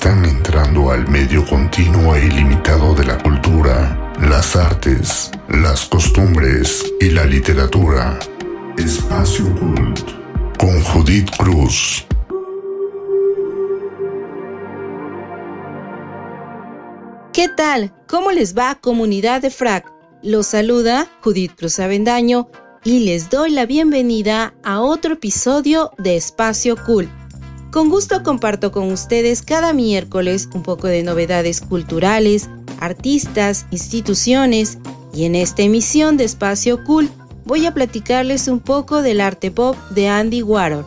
están entrando al medio continuo e ilimitado de la cultura, las artes, las costumbres y la literatura. Espacio Cult con Judith Cruz. ¿Qué tal? ¿Cómo les va comunidad de FRAC? Los saluda Judith Cruz Avendaño y les doy la bienvenida a otro episodio de Espacio Cool. Con gusto comparto con ustedes cada miércoles un poco de novedades culturales, artistas, instituciones y en esta emisión de Espacio Cool voy a platicarles un poco del arte pop de Andy Warhol.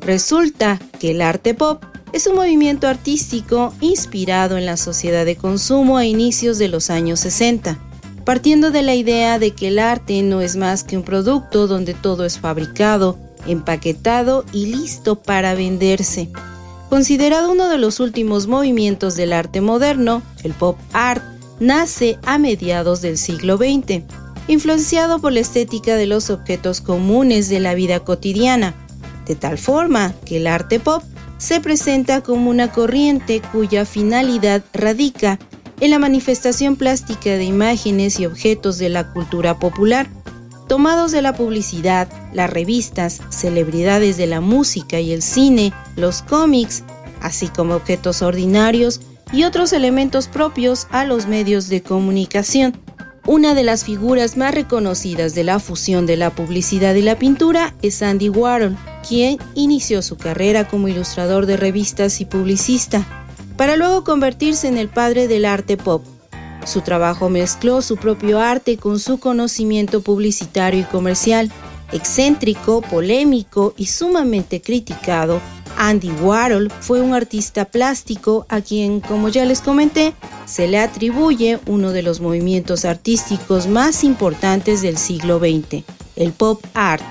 Resulta que el arte pop es un movimiento artístico inspirado en la sociedad de consumo a inicios de los años 60, partiendo de la idea de que el arte no es más que un producto donde todo es fabricado, empaquetado y listo para venderse. Considerado uno de los últimos movimientos del arte moderno, el pop art nace a mediados del siglo XX, influenciado por la estética de los objetos comunes de la vida cotidiana, de tal forma que el arte pop se presenta como una corriente cuya finalidad radica en la manifestación plástica de imágenes y objetos de la cultura popular, tomados de la publicidad, las revistas, celebridades de la música y el cine, los cómics, así como objetos ordinarios y otros elementos propios a los medios de comunicación. Una de las figuras más reconocidas de la fusión de la publicidad y la pintura es Andy Warhol, quien inició su carrera como ilustrador de revistas y publicista, para luego convertirse en el padre del arte pop. Su trabajo mezcló su propio arte con su conocimiento publicitario y comercial. Excéntrico, polémico y sumamente criticado, Andy Warhol fue un artista plástico a quien, como ya les comenté, se le atribuye uno de los movimientos artísticos más importantes del siglo XX, el pop art.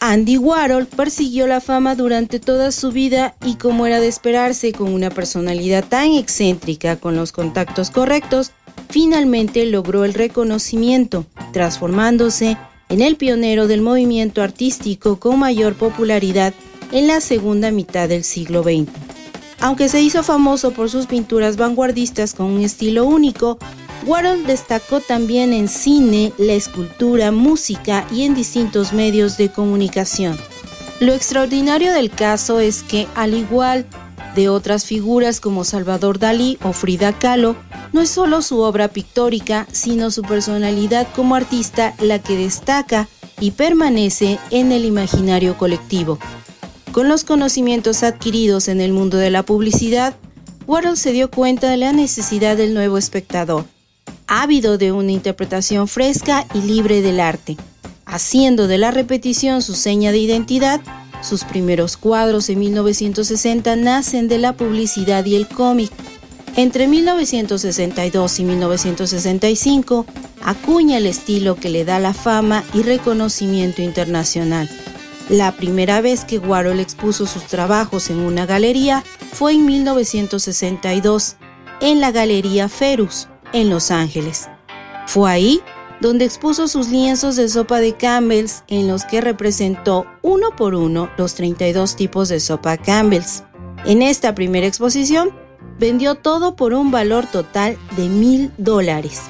Andy Warhol persiguió la fama durante toda su vida y como era de esperarse con una personalidad tan excéntrica con los contactos correctos, finalmente logró el reconocimiento, transformándose en el pionero del movimiento artístico con mayor popularidad en la segunda mitad del siglo XX. Aunque se hizo famoso por sus pinturas vanguardistas con un estilo único, Warhol destacó también en cine, la escultura, música y en distintos medios de comunicación. Lo extraordinario del caso es que, al igual de otras figuras como Salvador Dalí o Frida Kahlo, no es solo su obra pictórica, sino su personalidad como artista la que destaca y permanece en el imaginario colectivo. Con los conocimientos adquiridos en el mundo de la publicidad, Warhol se dio cuenta de la necesidad del nuevo espectador, ávido de una interpretación fresca y libre del arte, haciendo de la repetición su seña de identidad. Sus primeros cuadros en 1960 nacen de la publicidad y el cómic. Entre 1962 y 1965 acuña el estilo que le da la fama y reconocimiento internacional. La primera vez que Warhol expuso sus trabajos en una galería fue en 1962, en la Galería Ferus, en Los Ángeles. Fue ahí donde expuso sus lienzos de sopa de Campbell's en los que representó uno por uno los 32 tipos de sopa Campbell's. En esta primera exposición vendió todo por un valor total de mil dólares.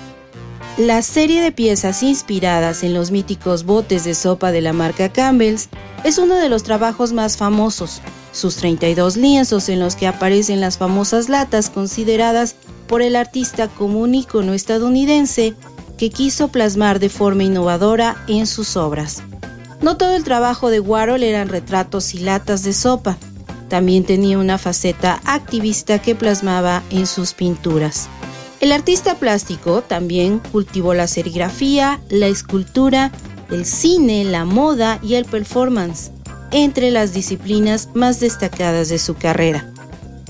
La serie de piezas inspiradas en los míticos botes de sopa de la marca Campbell's es uno de los trabajos más famosos. Sus 32 lienzos en los que aparecen las famosas latas consideradas por el artista como un ícono estadounidense que quiso plasmar de forma innovadora en sus obras. No todo el trabajo de Warhol eran retratos y latas de sopa, también tenía una faceta activista que plasmaba en sus pinturas. El artista plástico también cultivó la serigrafía, la escultura, el cine, la moda y el performance, entre las disciplinas más destacadas de su carrera.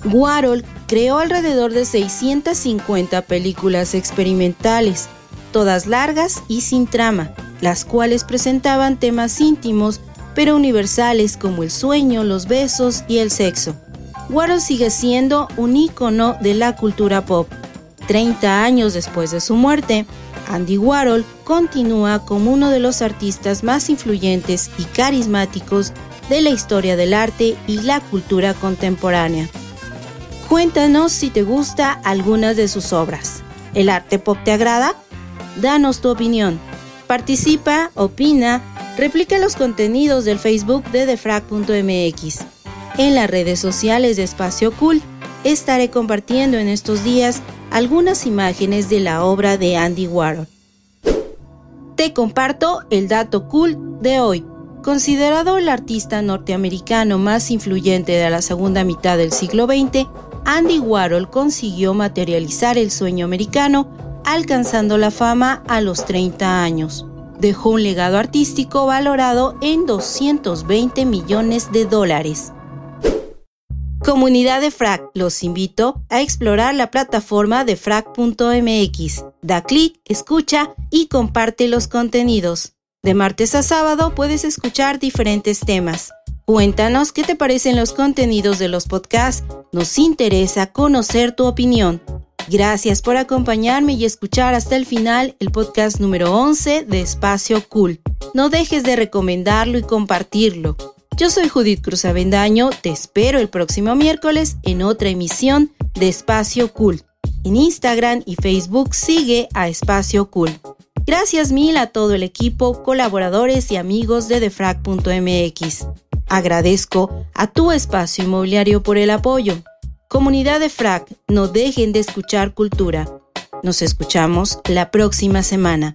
Warhol creó alrededor de 650 películas experimentales, todas largas y sin trama, las cuales presentaban temas íntimos pero universales como el sueño, los besos y el sexo. Warhol sigue siendo un ícono de la cultura pop 30 años después de su muerte, Andy Warhol continúa como uno de los artistas más influyentes y carismáticos de la historia del arte y la cultura contemporánea. Cuéntanos si te gusta algunas de sus obras. ¿El arte pop te agrada? Danos tu opinión. Participa, opina, replica los contenidos del Facebook de defrag.mx. En las redes sociales de Espacio Cool estaré compartiendo en estos días algunas imágenes de la obra de Andy Warhol. Te comparto el dato cool de hoy. Considerado el artista norteamericano más influyente de la segunda mitad del siglo XX, Andy Warhol consiguió materializar el sueño americano alcanzando la fama a los 30 años. Dejó un legado artístico valorado en 220 millones de dólares. Comunidad de Frac, los invito a explorar la plataforma de frac.mx. Da clic, escucha y comparte los contenidos. De martes a sábado puedes escuchar diferentes temas. Cuéntanos qué te parecen los contenidos de los podcasts. Nos interesa conocer tu opinión. Gracias por acompañarme y escuchar hasta el final el podcast número 11 de Espacio Cool. No dejes de recomendarlo y compartirlo. Yo soy Judith Cruz Avendaño, te espero el próximo miércoles en otra emisión de Espacio Cool. En Instagram y Facebook sigue a Espacio Cool. Gracias mil a todo el equipo, colaboradores y amigos de defrag.mx. Agradezco a tu espacio inmobiliario por el apoyo. Comunidad de Frag, no dejen de escuchar cultura. Nos escuchamos la próxima semana.